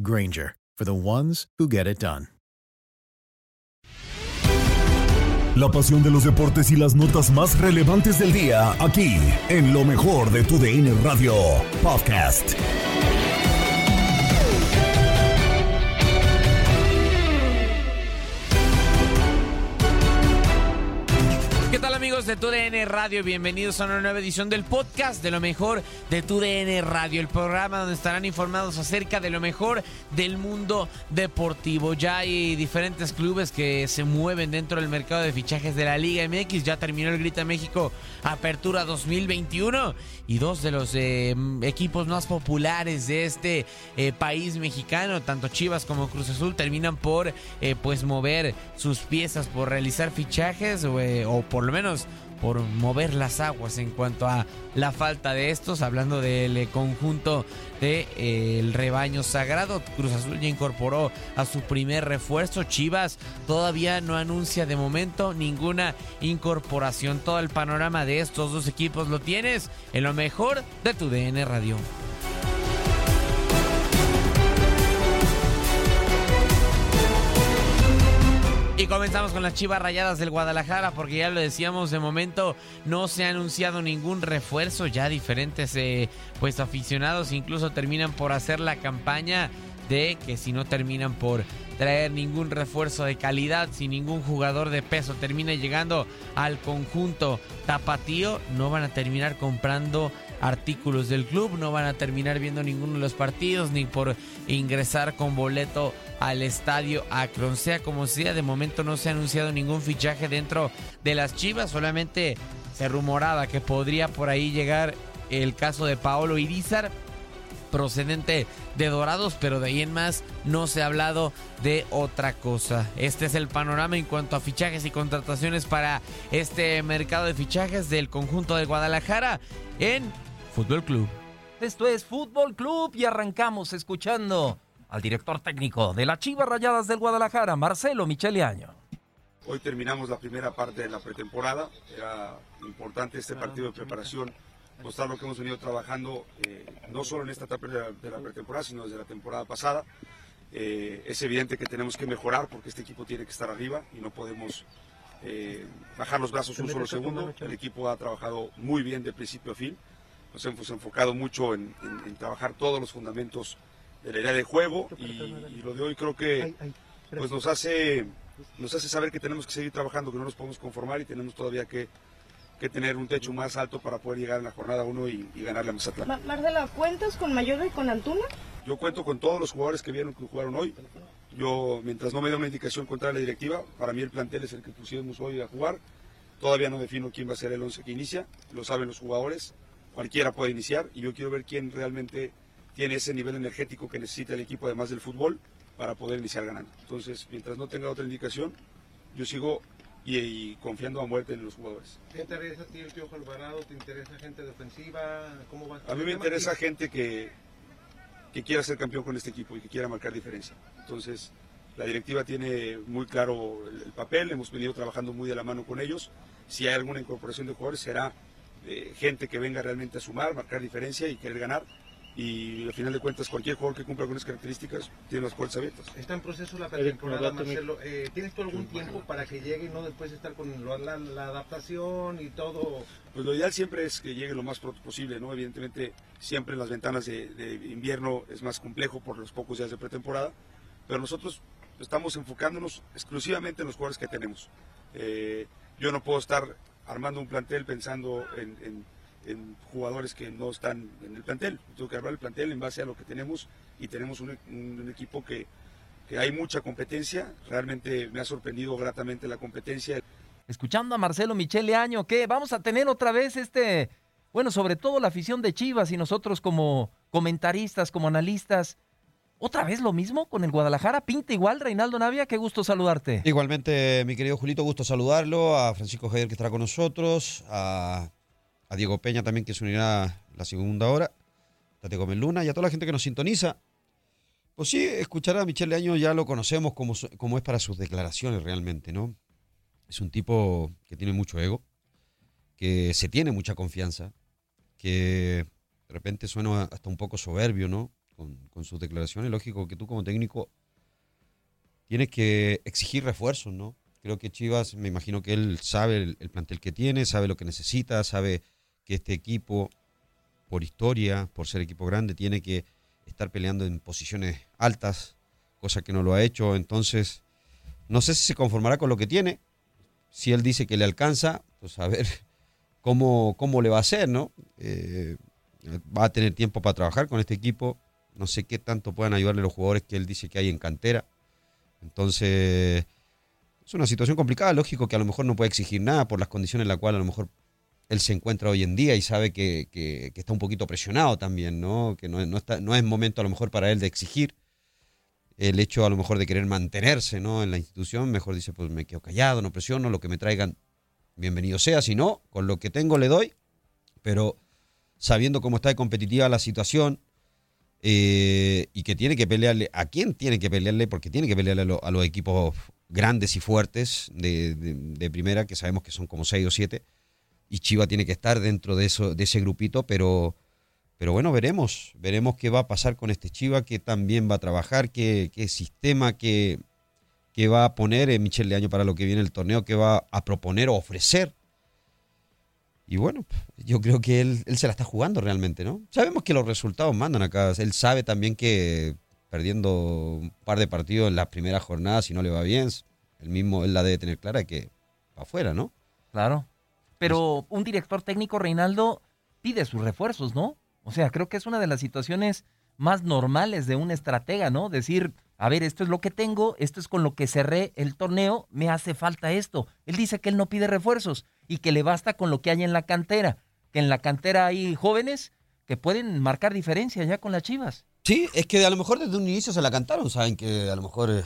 Granger, for the ones who get it done. La pasión de los deportes y las notas más relevantes del día, aquí, en lo mejor de tu DN Radio Podcast. Amigos de TUDN Radio? Bienvenidos a una nueva edición del podcast de lo mejor de TUDN Radio, el programa donde estarán informados acerca de lo mejor del mundo deportivo. Ya hay diferentes clubes que se mueven dentro del mercado de fichajes de la Liga MX. Ya terminó el Grita México Apertura 2021 y dos de los eh, equipos más populares de este eh, país mexicano, tanto Chivas como Cruz Azul, terminan por eh, pues mover sus piezas, por realizar fichajes o, o por lo menos por mover las aguas en cuanto a la falta de estos, hablando del eh, conjunto del de, eh, rebaño sagrado. Cruz Azul ya incorporó a su primer refuerzo. Chivas todavía no anuncia de momento ninguna incorporación. Todo el panorama de estos dos equipos lo tienes en lo mejor de tu DN Radio. Comenzamos con las Chivas Rayadas del Guadalajara, porque ya lo decíamos, de momento no se ha anunciado ningún refuerzo, ya diferentes eh, pues aficionados incluso terminan por hacer la campaña de que si no terminan por traer ningún refuerzo de calidad, si ningún jugador de peso termina llegando al conjunto tapatío, no van a terminar comprando artículos del club, no van a terminar viendo ninguno de los partidos ni por ingresar con boleto al estadio Akron. Sea como sea, de momento no se ha anunciado ningún fichaje dentro de las Chivas, solamente se rumoraba que podría por ahí llegar el caso de Paolo Irizar procedente de Dorados, pero de ahí en más no se ha hablado de otra cosa. Este es el panorama en cuanto a fichajes y contrataciones para este mercado de fichajes del conjunto de Guadalajara en Fútbol Club. Esto es Fútbol Club y arrancamos escuchando al director técnico de las Chivas Rayadas del Guadalajara, Marcelo Micheliaño. Hoy terminamos la primera parte de la pretemporada. Era importante este partido de preparación, mostrar lo que hemos venido trabajando, eh, no solo en esta etapa de la, de la, pretemporada, sino desde la temporada pasada. Eh, es evidente que tenemos que mejorar porque este equipo tiene que estar arriba y no podemos eh, bajar los brazos un solo segundo. El equipo ha trabajado muy bien de principio a fin. Nos hemos enfocado mucho en, en, en trabajar todos los fundamentos de la idea de juego y, y, lo de hoy creo que pues nos hace nos hace saber que tenemos que seguir trabajando, que no nos podemos conformar y tenemos todavía que, que tener un techo más alto para poder llegar en la jornada 1 y, y, ganarle a Mazatlán. Ma Marcela, ¿cuentas con Mayorga y con Antuna? Yo cuento con todos los jugadores que vieron que jugaron hoy. Yo, mientras no me dé una indicación contra la directiva, para mí el plantel es el que pusimos hoy a jugar. Todavía no defino quién va a ser el 11 que inicia, lo saben los jugadores, cualquiera puede iniciar y yo quiero ver quién realmente tiene ese nivel energético que necesita el equipo además del fútbol para poder iniciar ganando. Entonces, mientras no tenga otra indicación, yo sigo y, confiando a muerte en los jugadores. ¿Qué te interesa a ti el Piojo Alvarado? ¿Te interesa gente defensiva? ¿Cómo va a mí me interesa gente que, que quiera ser campeón con este equipo y que quiera marcar diferencia. Entonces, la directiva tiene muy claro el, papel, hemos venido trabajando muy de la mano con ellos. Si hay alguna incorporación de jugadores, será eh, gente que venga realmente a sumar, marcar diferencia y querer ganar y al final de cuentas cualquier jugador que cumpla con esas características tiene las puertas abiertas. Está en proceso la pretemporada, Marcelo. Eh, ¿Tienes tú algún tiempo para que llegue y no después estar con la, adaptación y todo? Pues lo ideal siempre es que llegue lo más pronto posible, ¿no? Evidentemente siempre en las ventanas de, invierno es más complejo por los pocos días de pretemporada, pero nosotros estamos enfocándonos exclusivamente en los jugadores que tenemos. Eh, yo no puedo estar armando un plantel pensando en jugadores que no están en el plantel. Tengo que armar el plantel en base a lo que tenemos y tenemos un, equipo que, que, hay mucha competencia. Realmente me ha sorprendido gratamente la competencia. Escuchando a Marcelo Michele Año, que vamos a tener otra vez este, bueno, sobre todo la afición de Chivas y nosotros como comentaristas, como analistas. ¿Otra vez lo mismo con el Guadalajara? ¿Pinta igual, Reinaldo Navia? Qué gusto saludarte. Igualmente, mi querido Julito, gusto saludarlo. A Francisco Javier que estará con nosotros. A a Diego Peña también que se unirá la segunda hora, Tate Gómez Luna y a toda la gente que nos sintoniza. Pues sí, escuchar a Michelle Año ya lo conocemos como, como es para sus declaraciones realmente, ¿no? Es un tipo que tiene mucho ego, que se tiene mucha confianza, que de repente suena hasta un poco soberbio, ¿no? Con, sus declaraciones. Lógico que tú como técnico tienes que exigir refuerzos, ¿no? Creo que Chivas, me imagino que él sabe el, el plantel que tiene, sabe lo que necesita, sabe que este equipo, por historia, por ser equipo grande, tiene que estar peleando en posiciones altas, cosa que no lo ha hecho. Entonces, no sé si se conformará con lo que tiene. Si él dice que le alcanza, pues a ver cómo, cómo le va a hacer, ¿no? Eh, va a tener tiempo para trabajar con este equipo. No sé qué tanto puedan ayudarle los jugadores que él dice que hay en cantera. Entonces, es una situación complicada. Lógico que a lo mejor no puede exigir nada por las condiciones en las cuales a lo mejor él se encuentra hoy en día y sabe que, está un poquito presionado también, ¿no? Que no, está, no es momento a lo mejor para él de exigir el hecho a lo mejor de querer mantenerse, ¿no? En la institución, mejor dice, pues me quedo callado, no presiono, lo que me traigan, bienvenido sea, si no, con lo que tengo le doy, pero sabiendo cómo está de competitiva la situación eh, y que tiene que pelearle, ¿a quién tiene que pelearle? Porque tiene que pelearle a, los equipos grandes y fuertes de, primera, que sabemos que son como seis o siete, y Chiva tiene que estar dentro de, eso, de ese grupito, pero, pero bueno, veremos, veremos qué va a pasar con este Chiva, que también va a trabajar, qué, qué sistema que, que va a poner en Michel Leaño para lo que viene el torneo, qué va a proponer o ofrecer. Y bueno, yo creo que él, él se la está jugando realmente, ¿no? Sabemos que los resultados mandan acá. Él sabe también que perdiendo un par de partidos en las primeras jornadas, si no le va bien, él mismo él la debe tener clara que va afuera, ¿no? Claro. Pero un director técnico, Reinaldo, pide sus refuerzos, ¿no? O sea, creo que es una de las situaciones más normales de un estratega, ¿no? Decir, a ver, esto es lo que tengo, esto es con lo que cerré el torneo, me hace falta esto. Él dice que él no pide refuerzos y que le basta con lo que hay en la cantera, que en la cantera hay jóvenes que pueden marcar diferencia ya con las Chivas. Sí, es que a lo mejor desde un inicio se la cantaron, saben que a lo mejor eh,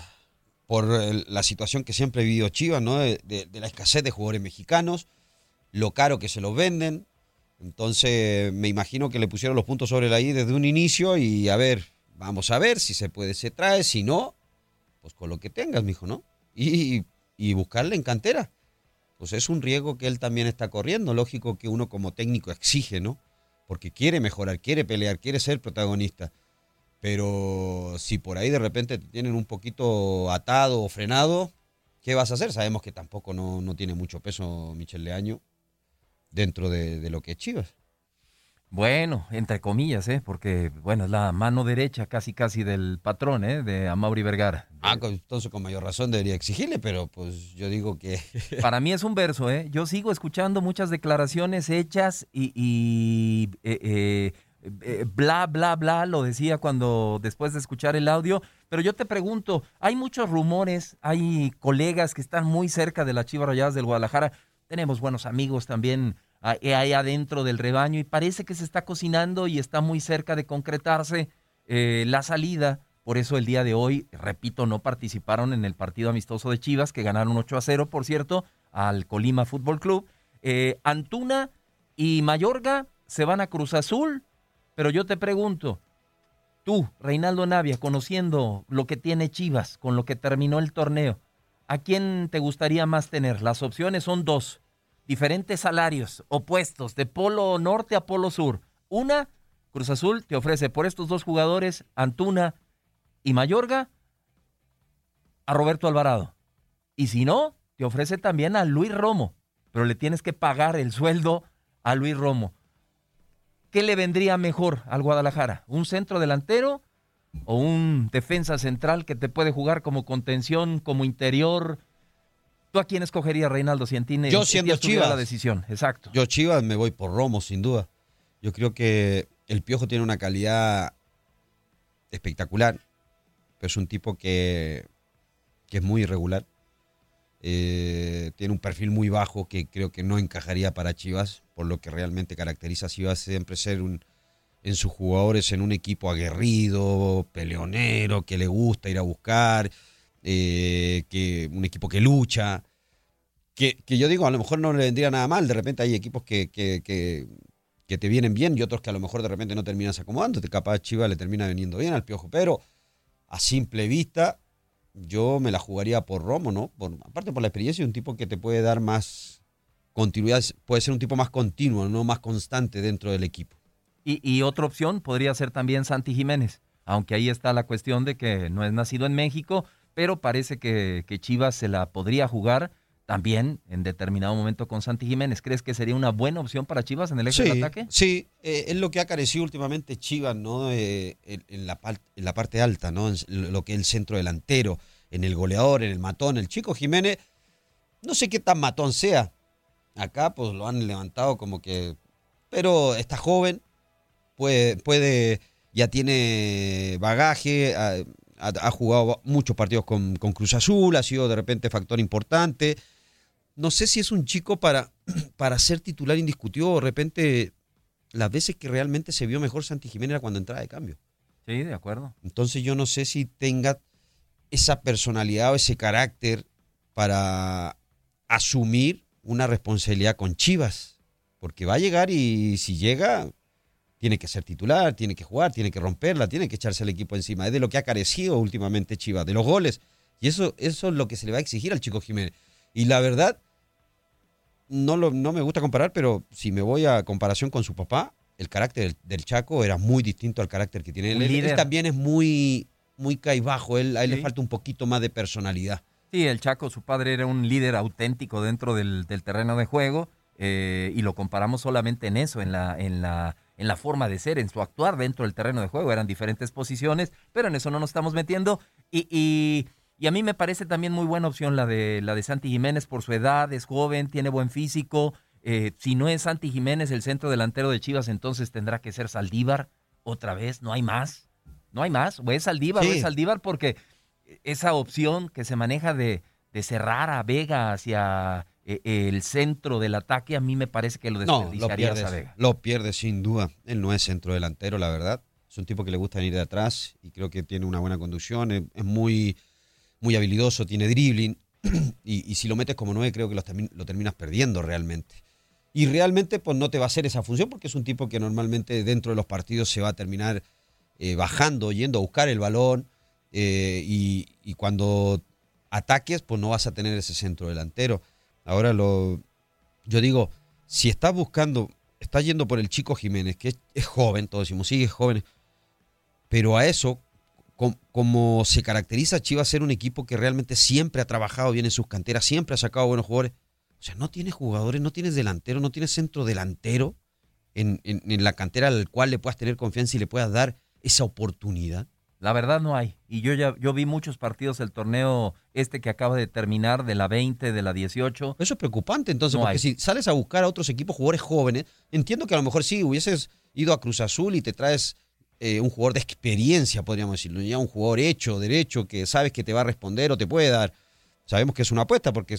por la situación que siempre ha vivido Chivas, ¿no? de la escasez de jugadores mexicanos, lo caro que se los venden. Entonces me imagino que le pusieron los puntos sobre la I desde un inicio y a ver, vamos a ver si se puede, se trae, si no, pues con lo que tengas, mijo, ¿no? Y, y buscarle en cantera. Pues es un riesgo que él también está corriendo. Lógico que uno como técnico exige, ¿no? Porque quiere mejorar, quiere pelear, quiere ser protagonista. Pero si por ahí de repente te tienen un poquito atado o frenado, ¿qué vas a hacer? Sabemos que tampoco no, no tiene mucho peso Michel Leaño dentro de, lo que es Chivas. Bueno, entre comillas, ¿eh? porque bueno, es la mano derecha casi casi del patrón, ¿eh? de Amaury Vergara. Ah, entonces con mayor razón debería exigirle, pero pues yo digo que... Para mí es un verso, ¿eh? Yo sigo escuchando muchas declaraciones hechas y, eh, eh, eh, bla, bla, bla, lo decía cuando después de escuchar el audio. Pero yo te pregunto, hay muchos rumores, hay colegas que están muy cerca de las Chivas Rayadas del Guadalajara. Tenemos buenos amigos también ahí adentro del rebaño y parece que se está cocinando y está muy cerca de concretarse eh, la salida. Por eso el día de hoy, repito, no participaron en el partido amistoso de Chivas, que ganaron 8 a 0, por cierto, al Colima Fútbol Club. Eh, Antuna y Mayorga se van a Cruz Azul, pero yo te pregunto, tú, Reinaldo Navia, conociendo lo que tiene Chivas, con lo que terminó el torneo, ¿a quién te gustaría más tener? Las opciones son dos diferentes salarios opuestos de polo norte a polo sur. Una, Cruz Azul te ofrece por estos dos jugadores, Antuna y Mayorga, a Roberto Alvarado. Y si no, te ofrece también a Luis Romo, pero le tienes que pagar el sueldo a Luis Romo. ¿Qué le vendría mejor al Guadalajara? ¿Un centro delantero o un defensa central que te puede jugar como contención, como interior? ¿Tú a quién escogerías, Reinaldo Cientini? Yo siendo Chivas. la decisión, exacto. Yo Chivas me voy por Romo, sin duda. Yo creo que el Piojo tiene una calidad espectacular, pero es un tipo que, que es muy irregular. Eh, tiene un perfil muy bajo que creo que no encajaría para Chivas, por lo que realmente caracteriza a Chivas siempre ser un, en sus jugadores en un equipo aguerrido, peleonero, que le gusta ir a buscar, eh, que un equipo que lucha, que, yo digo, a lo mejor no le vendría nada mal, de repente hay equipos que, que, que, te vienen bien y otros que a lo mejor de repente no terminas acomodando, capaz Chivas le termina viniendo bien al Piojo, pero a simple vista yo me la jugaría por Romo, ¿no? Por, aparte por la experiencia, un tipo que te puede dar más continuidad, puede ser un tipo más continuo, no más constante dentro del equipo. Y, y otra opción podría ser también Santi Jiménez, aunque ahí está la cuestión de que no es nacido en México, pero parece que, Chivas se la podría jugar también en determinado momento con Santi Jiménez. ¿Crees que sería una buena opción para Chivas en el eje del ataque? Sí, eh, es lo que ha carecido últimamente Chivas, ¿no? Eh, en, la, en la parte alta, ¿no? En lo que es el centro delantero, en el goleador, en el matón. El chico Jiménez, no sé qué tan matón sea. Acá, pues lo han levantado como que. Pero está joven, puede, puede ya tiene bagaje, ha, jugado muchos partidos con, Cruz Azul, ha sido de repente factor importante. No sé si es un chico para, para ser titular indiscutido de repente las veces que realmente se vio mejor Santi Jiménez era cuando entraba de cambio. Sí, de acuerdo. Entonces yo no sé si tenga esa personalidad o ese carácter para asumir una responsabilidad con Chivas. Porque va a llegar y si llega, tiene que ser titular, tiene que jugar, tiene que romperla, tiene que echarse al equipo encima. Es de lo que ha carecido últimamente Chivas, de los goles. Y eso, eso es lo que se le va a exigir al chico Jiménez. Y la verdad, no, lo, no me gusta comparar, pero si me voy a comparación con su papá, el carácter del, Chaco era muy distinto al carácter que tiene él. Él, también es muy, muy caibajo, él, a él le falta un poquito más de personalidad. Sí, el Chaco, su padre era un líder auténtico dentro del, terreno de juego eh, y lo comparamos solamente en eso, en la, en la en la forma de ser, en su actuar dentro del terreno de juego. Eran diferentes posiciones, pero en eso no nos estamos metiendo. Y, y, a mí me parece también muy buena opción la de, la de Santi Jiménez por su edad, es joven, tiene buen físico. Eh, si no es Santi Jiménez el centro delantero de Chivas, entonces tendrá que ser Saldívar otra vez, no hay más. No hay más, o es Saldívar o es Saldívar porque esa opción que se maneja de, de cerrar a Vega hacia el centro del ataque, a mí me parece que lo desperdiciaría no, lo pierde, lo pierde sin duda. Él no es centro delantero, la verdad. Es un tipo que le gusta venir de atrás y creo que tiene una buena conducción. Es, muy, muy habilidoso, tiene dribbling. Y, si lo metes como nueve, creo que lo, lo, terminas perdiendo realmente. Y realmente, pues no te va a hacer esa función porque es un tipo que normalmente dentro de los partidos se va a terminar eh, bajando, yendo a buscar el balón. Eh, y, y cuando ataques, pues no vas a tener ese centro delantero. Ahora lo. Yo digo, si estás buscando, estás yendo por el chico Jiménez, que es, joven, todos decimos, sí, es joven. Pero a eso, como se caracteriza Chivas ser un equipo que realmente siempre ha trabajado bien en sus canteras, siempre ha sacado buenos jugadores. O sea, no tienes jugadores, no tienes delantero, no tienes centro delantero en, en la cantera al cual le puedas tener confianza y le puedas dar esa oportunidad. La verdad no hay. Y yo ya yo vi muchos partidos del torneo este que acaba de terminar, de la 20, de la 18. Eso es preocupante entonces, porque si sales a buscar a otros equipos jugadores jóvenes, entiendo que a lo mejor sí hubieses ido a Cruz Azul y te traes eh, un jugador de experiencia, podríamos decirlo, ya un jugador hecho, derecho, que sabes que te va a responder o te puede dar. Sabemos que es una apuesta porque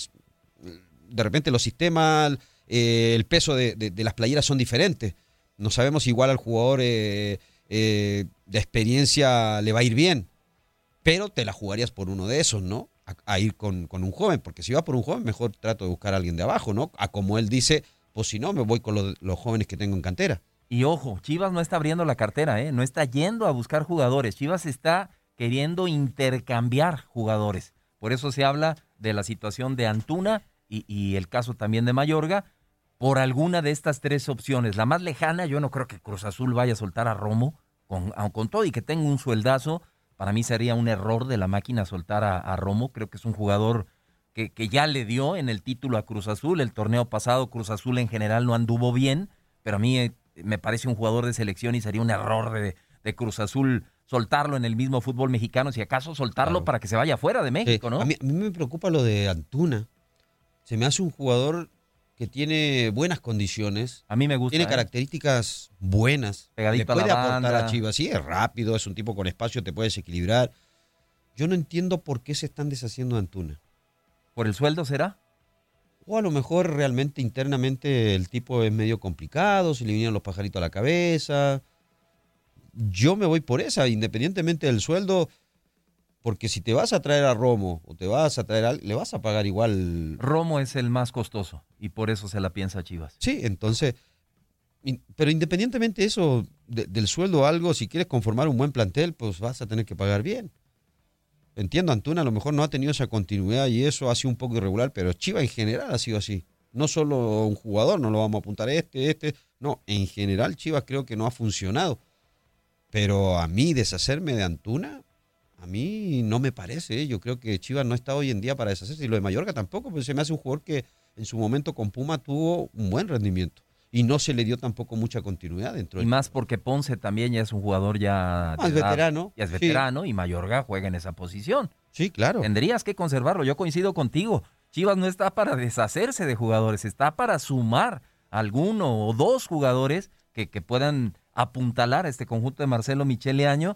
de repente los sistemas, eh, el peso de, las playeras son diferentes. No sabemos igual al jugador eh, de experiencia le va a ir bien, pero te la jugarías por uno de esos, ¿no? A, ir con, con, un joven, porque si va por un joven, mejor trato de buscar a alguien de abajo, ¿no? A como él dice, pues si no, me voy con los, jóvenes que tengo en cantera. Y ojo, Chivas no está abriendo la cartera, ¿eh? no está yendo a buscar jugadores. Chivas está queriendo intercambiar jugadores. Por eso se habla de la situación de Antuna y, el caso también de Mayorga, por alguna de estas tres opciones. La más lejana, yo no creo que Cruz Azul vaya a soltar a Romo, con, con todo y que tenga un sueldazo. Para mí sería un error de la máquina soltar a Romo. Creo que es un jugador que, ya le dio en el título a Cruz Azul. El torneo pasado Cruz Azul en general no anduvo bien, pero a mí eh, me parece un jugador de selección y sería un error de, Cruz Azul soltarlo en el mismo fútbol mexicano, si acaso soltarlo para que se vaya fuera de México, ¿no? A mí, me preocupa lo de Antuna. Se me hace un jugador que tiene buenas condiciones. A mí me gusta. Tiene ¿eh? características buenas. Pegadito puede a la aportar a Chivas. Sí, es rápido, es un tipo con espacio, te puede desequilibrar. Yo no entiendo por qué se están deshaciendo de Antuna. ¿Por el sueldo será? O a lo mejor realmente internamente el tipo es medio complicado, se le vinieron los pajaritos a la cabeza. Yo me voy por esa, independientemente del sueldo, porque si te vas a traer a Romo o te vas a traer a, le vas a pagar igual. Romo es el más costoso y por eso se la piensa Chivas. Sí, entonces, pero independientemente de eso, del sueldo o algo, si quieres conformar un buen plantel, pues vas a tener que pagar bien. Entiendo, Antuna a lo mejor no ha tenido esa continuidad y eso ha sido un poco irregular, pero Chiva en general ha sido así. No solo un jugador, no lo vamos a apuntar este, este. No, en general Chivas creo que no ha funcionado. Pero a mí deshacerme de Antuna, a mí no me parece. ¿eh? Yo creo que Chivas no está hoy en día para deshacerse. Y lo de Mallorca tampoco, pues se me hace un jugador que en su momento con Puma tuvo un buen rendimiento y no se le dio tampoco mucha continuidad dentro. Y más porque Ponce también ya es un jugador ya... es veterano. Ya es veterano y Mayorga juega en esa posición. Sí, claro. Tendrías que conservarlo, yo coincido contigo. Chivas no está para deshacerse de jugadores, está para sumar alguno o dos jugadores que, que puedan apuntalar a este conjunto de Marcelo Michele Año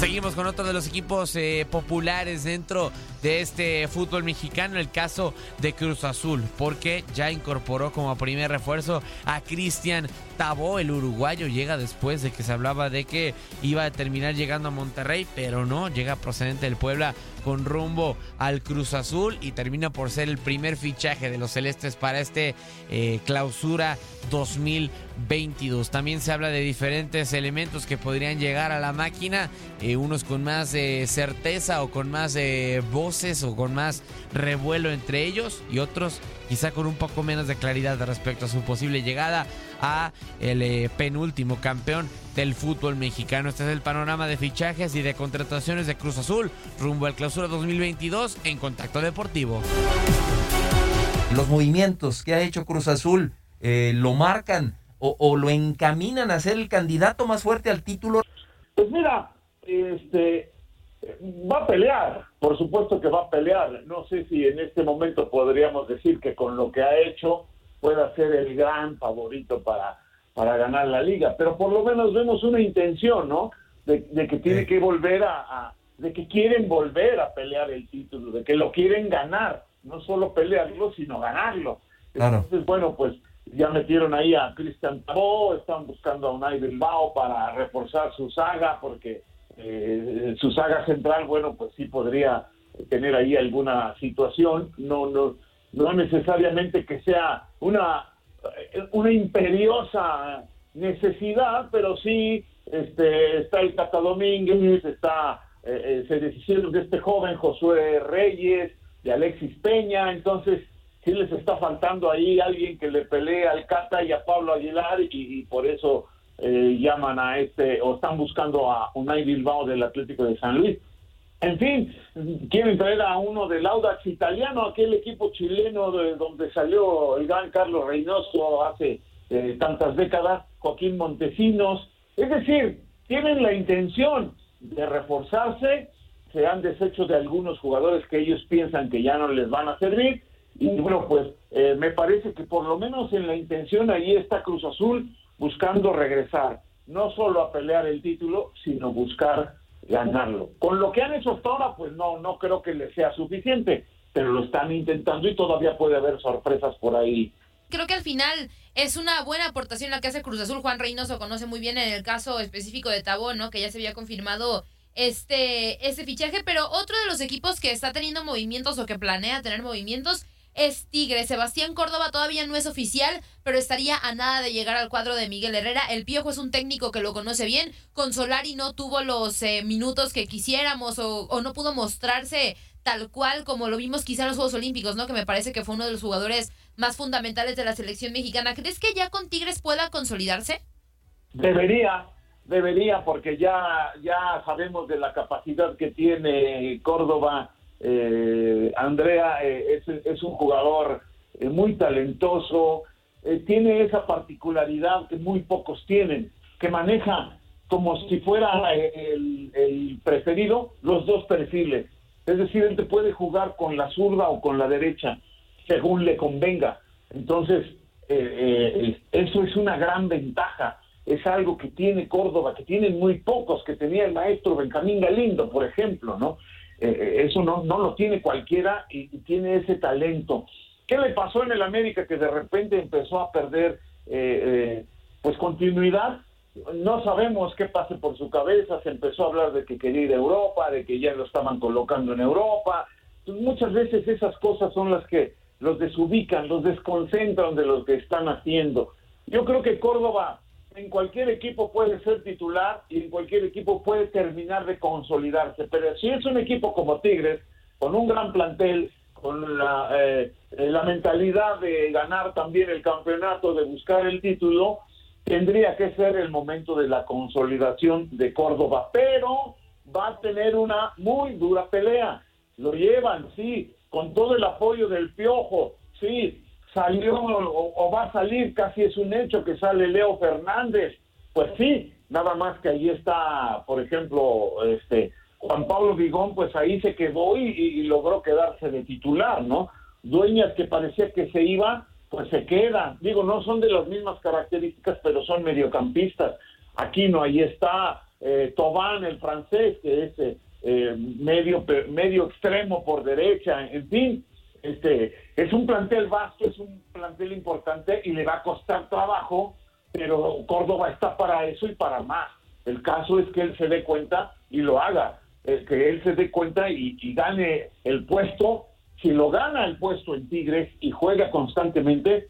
Seguimos con otro de los equipos eh, populares dentro de este fútbol mexicano, el caso de Cruz Azul, porque ya incorporó como primer refuerzo a Cristian Tabó, el uruguayo, llega después de que se hablaba de que iba a terminar llegando a Monterrey, pero no, llega procedente del Puebla con rumbo al Cruz Azul y termina por ser el primer fichaje de los celestes para este eh, clausura 2022. También se habla de diferentes elementos que podrían llegar a la máquina, eh, unos con más eh, certeza o con más voces o con más revuelo entre ellos y otros quizá con un poco menos de claridad respecto a su posible llegada a el penúltimo campeón del fútbol mexicano. Este es el panorama de fichajes y de contrataciones de Cruz Azul rumbo al clausura 2022 en Contacto Deportivo. Los movimientos que ha hecho Cruz Azul eh, lo marcan o, lo encaminan a ser el candidato más fuerte al título. Pues mira, este va a pelear, por supuesto que va a pelear. No sé si en este momento podríamos decir que con lo que ha hecho pueda ser el gran favorito para para ganar la liga, pero por lo menos vemos una intención, ¿no? De, que tiene que volver a, de que quieren volver a pelear el título, de que lo quieren ganar, no solo pelearlo, sino ganarlo. Entonces, bueno, pues ya metieron ahí a Cristian Tabó, están buscando a Unai Bilbao para reforzar su saga, porque eh, su saga central, bueno, pues sí podría tener ahí alguna situación, no, no, no necesariamente que sea una una imperiosa necesidad, pero sí este, está el Tata Domínguez, está, eh, eh se deshicieron de este joven Josué Reyes, de Alexis Peña, entonces sí les está faltando ahí alguien que le pelee al Cata y a Pablo Aguilar y, por eso eh, llaman a este o están buscando a Unai Bilbao del Atlético de San Luis. En fin, quieren traer a uno del Audax italiano, aquel equipo chileno de donde salió el gran Carlos Reynoso hace eh, tantas décadas, Joaquín Montesinos. Es decir, tienen la intención de reforzarse, se han deshecho de algunos jugadores que ellos piensan que ya no les van a servir. Y bueno, pues eh, me parece que por lo menos en la intención ahí está Cruz Azul buscando regresar, no solo a pelear el título, sino buscar ganarlo. Con lo que han hecho hasta ahora, pues no, no creo que les sea suficiente, pero lo están intentando y todavía puede haber sorpresas por ahí. Creo que al final es una buena aportación la que hace Cruz Azul. Juan Reynoso conoce muy bien en el caso específico de Tabón, ¿no? Que ya se había confirmado este, este fichaje, pero otro de los equipos que está teniendo movimientos o que planea tener movimientos es Tigre. Sebastián Córdoba todavía no es oficial, pero estaría a nada de llegar al cuadro de Miguel Herrera. El Piojo es un técnico que lo conoce bien. Con Solari no tuvo los eh, minutos que quisiéramos o, o, no pudo mostrarse tal cual como lo vimos quizá en los Juegos Olímpicos, ¿no? Que me parece que fue uno de los jugadores más fundamentales de la selección mexicana. ¿Crees que ya con Tigres pueda consolidarse? Debería, debería, porque ya, ya sabemos de la capacidad que tiene Córdoba eh, Andrea eh, es, un jugador eh, muy talentoso, eh, tiene esa particularidad que muy pocos tienen, que maneja como si fuera el, el, preferido los dos perfiles. Es decir, él te puede jugar con la zurda o con la derecha, según le convenga. Entonces, eso es una gran ventaja. Es algo que tiene Córdoba, que tienen muy pocos, que tenía el maestro Benjamín Galindo, por ejemplo, ¿no? Eh, eh, eso no, no lo tiene cualquiera y, tiene ese talento. ¿Qué le pasó en el América que de repente empezó a perder eh, pues continuidad? No sabemos qué pase por su cabeza, se empezó a hablar de que quería ir a Europa, de que ya lo estaban colocando en Europa. muchas veces esas cosas son las que los desubican, los desconcentran de lo que están haciendo. Yo creo que Córdoba en cualquier equipo puede ser titular y en cualquier equipo puede terminar de consolidarse. Pero si es un equipo como Tigres, con un gran plantel, con la, eh, la mentalidad de ganar también el campeonato, de buscar el título, tendría que ser el momento de la consolidación de Córdoba. Pero va a tener una muy dura pelea. Lo llevan, sí, con todo el apoyo del Piojo, sí, salió o, va a salir, casi es un hecho que sale Leo Fernández. Pues sí, nada más que ahí está, por ejemplo, este Juan Pablo Vigón, pues ahí se quedó y, logró quedarse de titular, ¿no? Dueñas que parecía que se iba, pues se queda. Digo, no son de las mismas características, pero son mediocampistas. Aquí no, ahí está eh, Tobán, el francés, que es eh, eh, medio, medio extremo por derecha, en fin, este, es un plantel vasto, es un plantel importante y le va a costar trabajo, pero Córdoba está para eso y para más. El caso es que él se dé cuenta y lo haga, que él se dé cuenta y, gane el puesto. Si lo gana el puesto en Tigres y juega constantemente,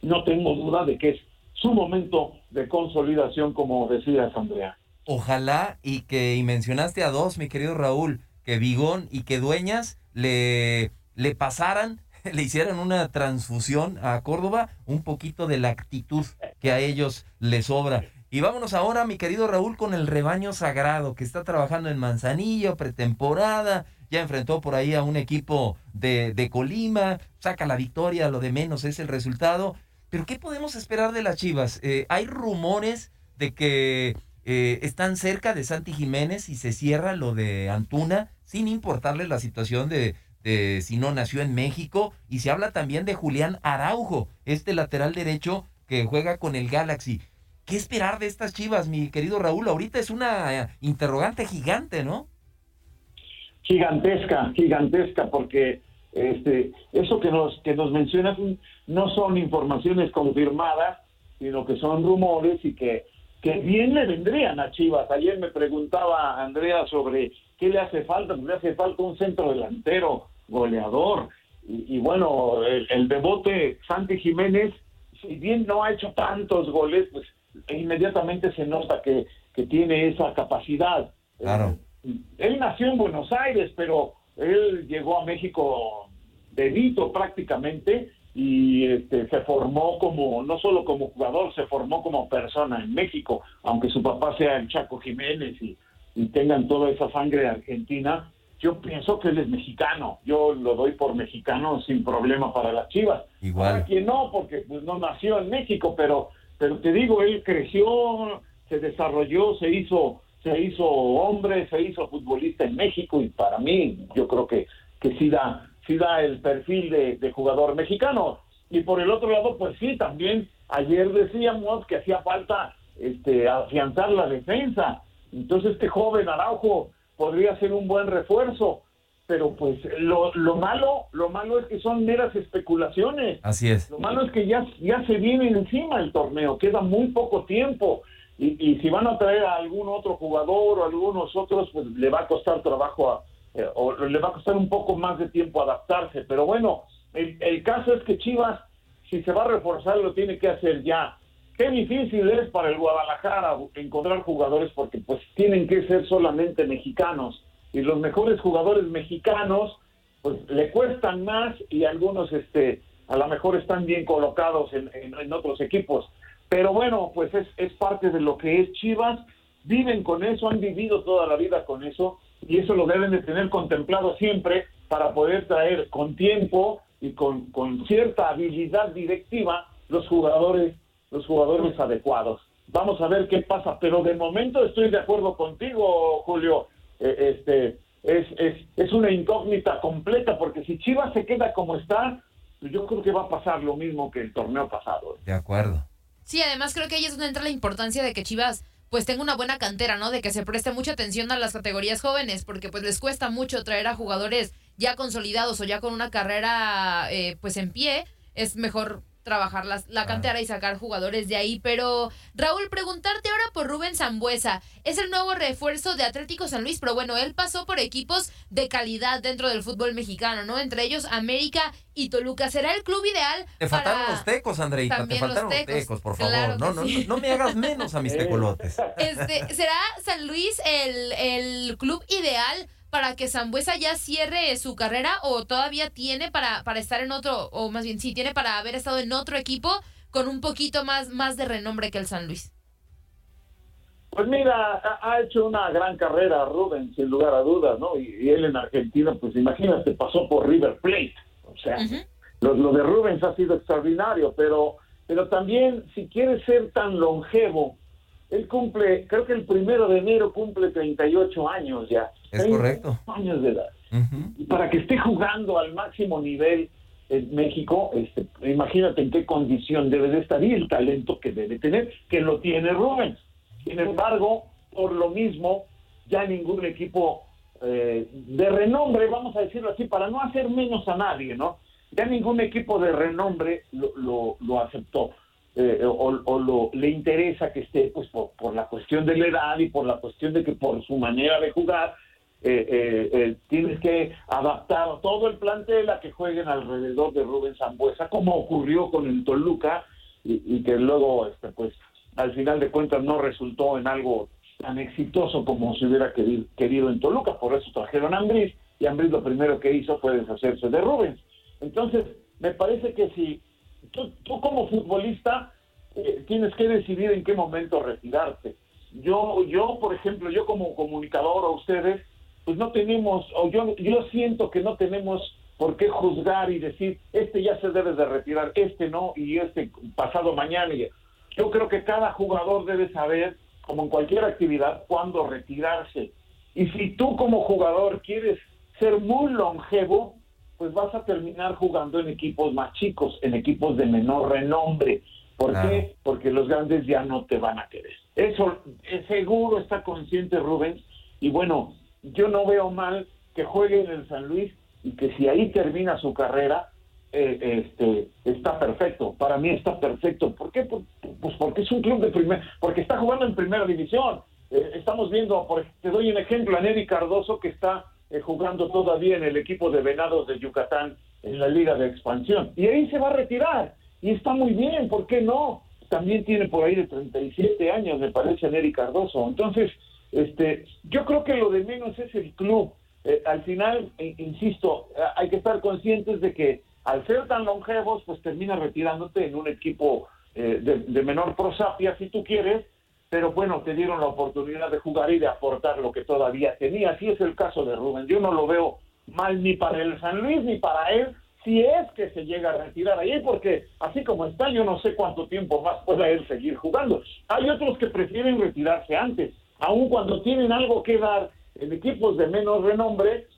no tengo duda de que es su momento de consolidación, como decías, Andrea. Ojalá y que, y mencionaste a dos, mi querido Raúl, que Vigón y que Dueñas le le pasaran, le hicieran una transfusión a Córdoba, un poquito de la actitud que a ellos les sobra. Y vámonos ahora, mi querido Raúl, con el rebaño sagrado que está trabajando en Manzanillo, pretemporada, ya enfrentó por ahí a un equipo de, de Colima, saca la victoria, lo de menos es el resultado. Pero ¿qué podemos esperar de las Chivas? Eh, hay rumores de que eh, están cerca de Santi Jiménez y se cierra lo de Antuna, sin importarle la situación de, si no nació en México. Y se habla también de Julián Araujo, este lateral derecho que juega con el Galaxy. ¿Qué esperar de estas chivas, mi querido Raúl? Ahorita es una interrogante gigante, ¿no? Gigantesca, gigantesca, porque este, eso que nos, que nos mencionas no son informaciones confirmadas, sino que son rumores y que, que bien le vendrían a Chivas. Ayer me preguntaba Andrea sobre qué le hace falta, pues le hace falta un centro delantero goleador. Y, bueno, el, el devote Santi Jiménez, si bien no ha hecho tantos goles, pues inmediatamente se nota que, que tiene esa capacidad. Claro. él nació en Buenos Aires, pero él llegó a México bebito prácticamente y este, se formó como, no solo como jugador, se formó como persona en México, aunque su papá sea el Chaco Jiménez y, y tengan toda esa sangre argentina, yo pienso que él es mexicano, yo lo doy por mexicano sin problema para las Chivas. Igual. Para quien no, porque pues, no nació en México, pero, pero te digo, él creció, se desarrolló, se hizo, se hizo hombre, se hizo futbolista en México y para mí yo creo que, que sí da, sí da el perfil de, de jugador mexicano. Y por el otro lado, pues sí, también ayer decíamos que hacía falta este, afianzar la defensa. Entonces este joven Araujo podría ser un buen refuerzo, pero pues lo, lo malo, lo malo es que son meras especulaciones. Así es. Lo malo es que ya, ya se viene encima el torneo, queda muy poco tiempo. Y, y si van a traer a algún otro jugador o algunos otros, pues le va a costar trabajo, a- eh, o le va a costar un poco más de tiempo adaptarse. Pero bueno, el, el caso es que Chivas, si se va a reforzar, lo tiene que hacer ya. Qué difícil es para el Guadalajara encontrar jugadores porque pues tienen que ser solamente mexicanos. Y los mejores jugadores mexicanos pues le cuestan más y algunos este a lo mejor están bien colocados en, en- otros equipos. Pero bueno, pues es, es parte de lo que es Chivas. Viven con eso, han vivido toda la vida con eso y eso lo deben de tener contemplado siempre para poder traer con tiempo y con, con cierta habilidad directiva los jugadores los jugadores adecuados. Vamos a ver qué pasa, pero de momento estoy de acuerdo contigo, Julio. Eh, este es, es, es una incógnita completa porque si Chivas se queda como está, yo creo que va a pasar lo mismo que el torneo pasado. De acuerdo. Sí, además creo que ahí es donde entra la importancia de que Chivas pues tenga una buena cantera, ¿no? De que se preste mucha atención a las categorías jóvenes, porque pues les cuesta mucho traer a jugadores ya consolidados o ya con una carrera eh, pues en pie. Es mejor trabajar las- la cantera y sacar jugadores de ahí. Pero Raúl, preguntarte ahora por Rubén Zambuesa. Es el nuevo refuerzo de Atlético San Luis, pero bueno, él pasó por equipos de calidad dentro del fútbol mexicano, ¿no? Entre ellos América y Toluca. ¿Será el club ideal Te faltaron para- los tecos, Andreita. Te También faltaron los tecos, tecos, por claro favor. No, no, sí. no, no me hagas menos a mis tecolotes. Este, ¿Será San Luis el, el club ideal para que Zambuesa ya cierre su carrera o todavía tiene para, para estar en otro, o más bien sí, tiene para haber estado en otro equipo con un poquito más, más de renombre que el San Luis? Pues mira, ha, hecho una gran carrera Rubén, sin lugar a dudas, ¿no? Y, y él en Argentina, pues imagínate, pasó por River Plate. O sea, lo, lo de Rubens ha sido extraordinario, pero, pero también si quiere ser tan longevo, él cumple, creo que el primero de enero cumple 38 años ya. Es 38 correcto. años de edad. Y para que esté jugando al máximo nivel en México, este, imagínate en qué condición debe de estar y el talento que debe tener, que lo tiene Rubens. Sin embargo, por lo mismo, ya ningún equipo eh, de renombre, vamos a decirlo así, para no hacer menos a nadie, ¿no? Ya ningún equipo de renombre lo, lo, lo aceptó. Eh, o, o lo, le interesa que esté, pues por, por la cuestión de la edad y por la cuestión de que por su manera de jugar, eh, eh, eh, tienes que adaptar todo el plantel a que jueguen alrededor de Rubén Zambuesa, como ocurrió con el Toluca, y, que luego, este, pues, al final de cuentas no resultó en algo tan exitoso como se hubiera querido, querido en Toluca, por eso trajeron a Ambriz, y Ambriz lo primero que hizo fue deshacerse de Rubens. Entonces, me parece que si tú, tú como futbolista eh, tienes que decidir en qué momento retirarte. Yo, yo, por ejemplo, yo como comunicador a ustedes, pues no tenemos, o yo, yo siento que no tenemos por qué juzgar y decir, este ya se debe de retirar, este no, y este pasado mañana. Yo creo que cada jugador debe saber, como en cualquier actividad, cuándo retirarse. Y si tú como jugador quieres ser muy longevo, pues vas a terminar jugando en equipos más chicos, en equipos de menor renombre. ¿Por Claro. qué? Porque los grandes ya no te van a querer. Eso eh, seguro está consciente Rubens. Y bueno, yo no veo mal que juegue en el San Luis y que si ahí termina su carrera, eh, este, está perfecto. Para mí está perfecto. ¿Por qué? Por- Pues porque es un club de primer, porque está jugando en primera división. Eh, estamos viendo, por, te doy un ejemplo, a Neri Cardoso que está eh, jugando todavía en el equipo de Venados de Yucatán en la Liga de Expansión. Y ahí se va a retirar. Y está muy bien, ¿por qué no? También tiene por ahí de 37 años, me parece, Neri Cardoso. Entonces, este, yo creo que lo de menos es el club. eh, al final, eh, insisto, eh, hay que estar conscientes de que al ser tan longevos, pues termina retirándote en un equipo de, de menor prosapia, si tú quieres, pero bueno, te dieron la oportunidad de jugar y de aportar lo que todavía tenía. Así es el caso de Rubén. Yo no lo veo mal ni para el San Luis ni para él, si es que se llega a retirar ahí, porque así como está, yo no sé cuánto tiempo más pueda él seguir jugando. Hay otros que prefieren retirarse antes, aun cuando tienen algo que dar en equipos de menos renombre,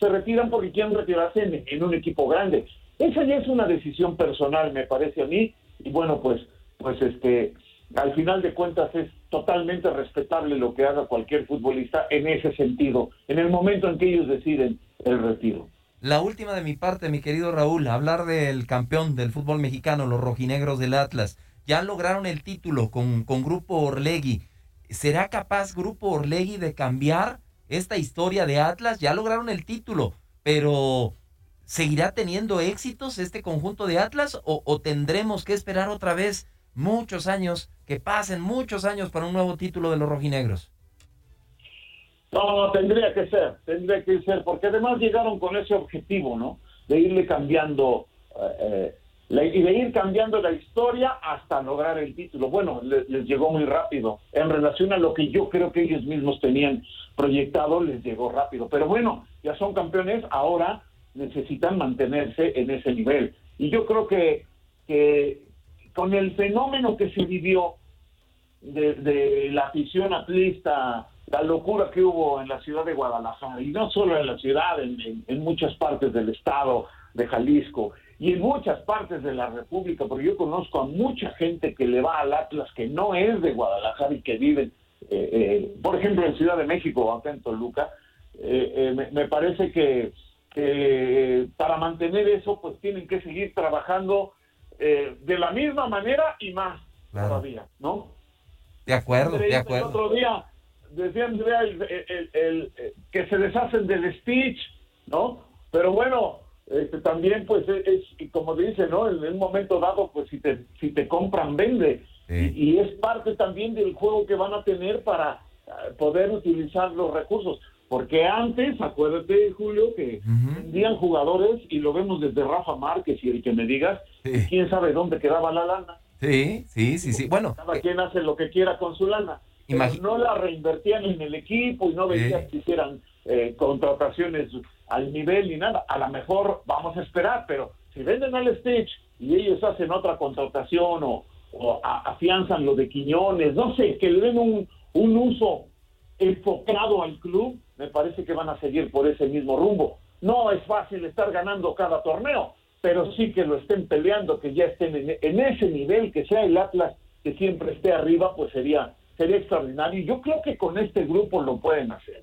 se retiran porque quieren retirarse en, un equipo grande. Esa ya es una decisión personal, me parece a mí, y bueno, pues, pues este, al final de cuentas es totalmente respetable lo que haga cualquier futbolista en ese sentido, en el momento en que ellos deciden el retiro. La última de mi parte, mi querido Raúl, hablar del campeón del fútbol mexicano, los rojinegros del Atlas. Ya lograron el título con, con Grupo Orlegui. ¿Será capaz Grupo Orlegui de cambiar esta historia de Atlas? Ya lograron el título, pero ¿seguirá teniendo éxitos este conjunto de Atlas o, o tendremos que esperar otra vez muchos años, que pasen muchos años para un nuevo título de los rojinegros? No, tendría que ser, tendría que ser, porque además llegaron con ese objetivo, ¿no? De irle cambiando eh, eh, y de ir cambiando la historia hasta lograr el título. Bueno, les, llegó muy rápido. En relación a lo que yo creo que ellos mismos tenían proyectado, les llegó rápido. Pero bueno, ya son campeones, ahora necesitan mantenerse en ese nivel. Y yo creo que, que con el fenómeno que se vivió de, la afición atlista la locura que hubo en la ciudad de Guadalajara, y no solo en la ciudad, en, muchas partes del estado de Jalisco y en muchas partes de la República, porque yo conozco a mucha gente que le va al Atlas que no es de Guadalajara y que viven, eh, eh, por ejemplo, en Ciudad de México acá en Toluca, eh, me, parece que, para mantener eso, pues tienen que seguir trabajando de la misma manera y más todavía, ¿no? De acuerdo, de acuerdo. otro día, decía Andrea, el, que se deshacen del Stitch, ¿no? Pero bueno, este, también pues es, como dice, ¿no? En un momento dado, pues si te, si te compran, vende. Y, es parte también del juego que van a tener para eh, poder utilizar los recursos. Porque antes, acuérdate, Julio, que vendían jugadores y lo vemos desde Rafa Márquez y el que me digas, quién sabe dónde quedaba la lana. Sí, sí, sí, sí. Bueno, cada quien hace lo que quiera con su lana no la reinvertían en el equipo y no veían que hicieran eh, contrataciones al nivel ni nada. A lo mejor vamos a esperar, pero si venden al Stitch y ellos hacen otra contratación o, afianzan lo de Quiñones, no sé, que le den un, un uso enfocado al club, me parece que van a seguir por ese mismo rumbo. No es fácil estar ganando cada torneo, pero sí que lo estén peleando, que ya estén en, ese nivel, que sea el Atlas que siempre esté arriba, pues sería sería extraordinario. Yo creo que con este grupo lo pueden hacer.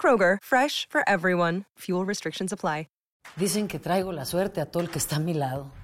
Kroger, fresh for everyone. Fuel restrictions apply. Dicen que traigo la suerte a todo el que está a mi lado.